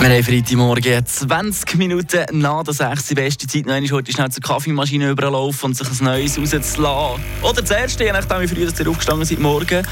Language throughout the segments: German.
Wir haben Freitagmorgen 20 Minuten nach der 6. beste Zeit. Noch einmal heute schnell zur Kaffeemaschine überlaufen und sich ein neues rauszulassen. Oder zuerst, je nachdem wie früh dass ihr aufgestanden seid morgen.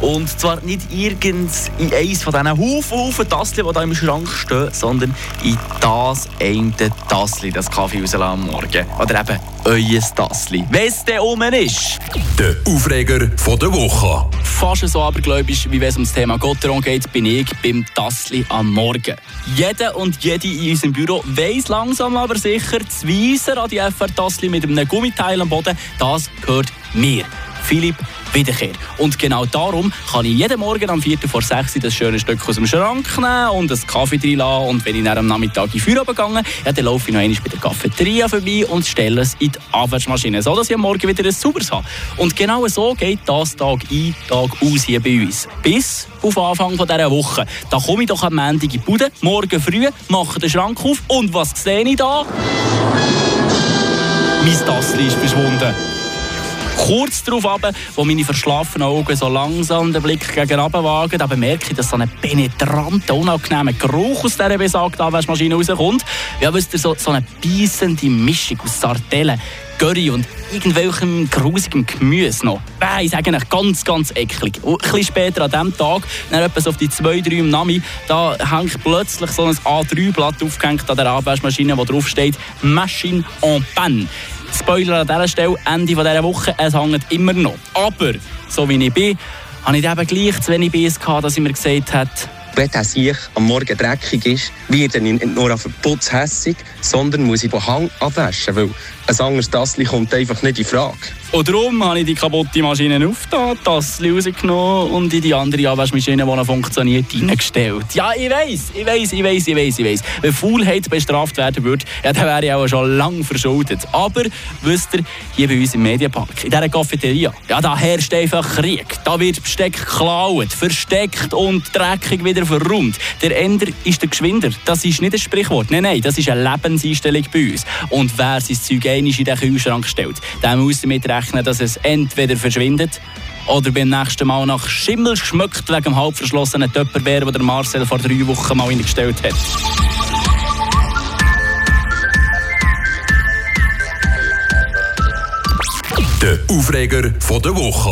Und zwar nicht irgend in eins von diesen Haufen, Haufen Tasseln, die da im Schrank stehen, sondern in das eine Tassli, das Kaffee rauslassen am Morgen. Oder eben euer Tassli. Wenn es denn um ist. Der Aufreger von der Woche. Fast so abergläubisch, wie wenn es um das Thema Gotteron geht, bin ich beim Tassli am Morgen. Jeder und jede in unserem Büro weiss langsam aber sicher, das Weiser an die FR-Tassli mit einem Gummiteil am Boden, das gehört mir. Philipp Wiederkehr. Und genau darum kann ich jeden Morgen am 4. vor 6 Uhr das schöne Stück aus dem Schrank nehmen und einen Kaffee drin lassen. Und wenn ich dann am Nachmittag in Feuer gegangen ja, dann laufe ich noch einmal bei der Cafeteria vorbei und stelle es in die Abwärtsmaschine, sodass ich am Morgen wieder ein sauberes habe. Und genau so geht das Tag ein, Tag aus hier bei uns. Bis auf Anfang dieser Woche. Da komme ich doch am Montag in die Bude, morgen früh, mache den Schrank auf und was sehe ich da? Mein Tassli ist verschwunden kurz darauf ab, wo meine verschlafenen Augen so langsam den Blick gegen runter wagen, da bemerke ich, dass so ein penetranter, unangenehmer Geruch aus dieser besagten Abwaschmaschine rauskommt. Ja, wisst ihr, so, so eine beißende Mischung aus Sardellen, Curry und irgendwelchem grusigem Gemüse noch. Bäh, ich sage eigentlich ganz, ganz eklig. Und ein bisschen später an diesem Tag, dann etwas auf die 2, 3 im Nami, da hängt plötzlich so ein A3-Blatt aufgehängt an der Abwaschmaschine, wo drauf steht «Machine en panne». Spoiler an dieser Stelle, Ende dieser Woche, es hängt immer noch. Aber, so wie ich bin, habe ich eben gleich zu wenig Biss gehabt, dass ich mir gesagt habe, wenn der sich am Morgen dreckig ist, wird er nicht nur auf den Putz hässig, sondern muss ich den Hang abwaschen, weil ein anderes Tassli kommt einfach nicht in Frage. Und darum habe ich die kaputte Maschine aufgetan, das rausgenommen und in die andere Abwaschmaschine, die noch funktioniert, reingestellt. Ja, ich weiß, ich weiß, ich weiß, ich weiß, ich weiß. Wenn Faulheit bestraft werden würde, ja, dann wäre ich auch schon lange verschuldet. Aber, wisst ihr, hier bei uns im Mediapark, in dieser Cafeteria, ja, da herrscht einfach Krieg. Da wird Besteck geklaut, versteckt und dreckig wieder verräumt. Der Ender ist der Geschwinder. Das ist nicht ein Sprichwort. Nein, nein, das ist eine Lebenseinstellung bei uns. Und wer sein Zeug einmal in den Kühlschrank stellt, der muss damit rechnen, dass es entweder verschwindet oder beim nächsten Mal nach Schimmel schmeckt wegen dem halb verschlossenen Töpperwehr, den Marcel vor drei Wochen mal eingestellt hat. Der Aufreger der Woche.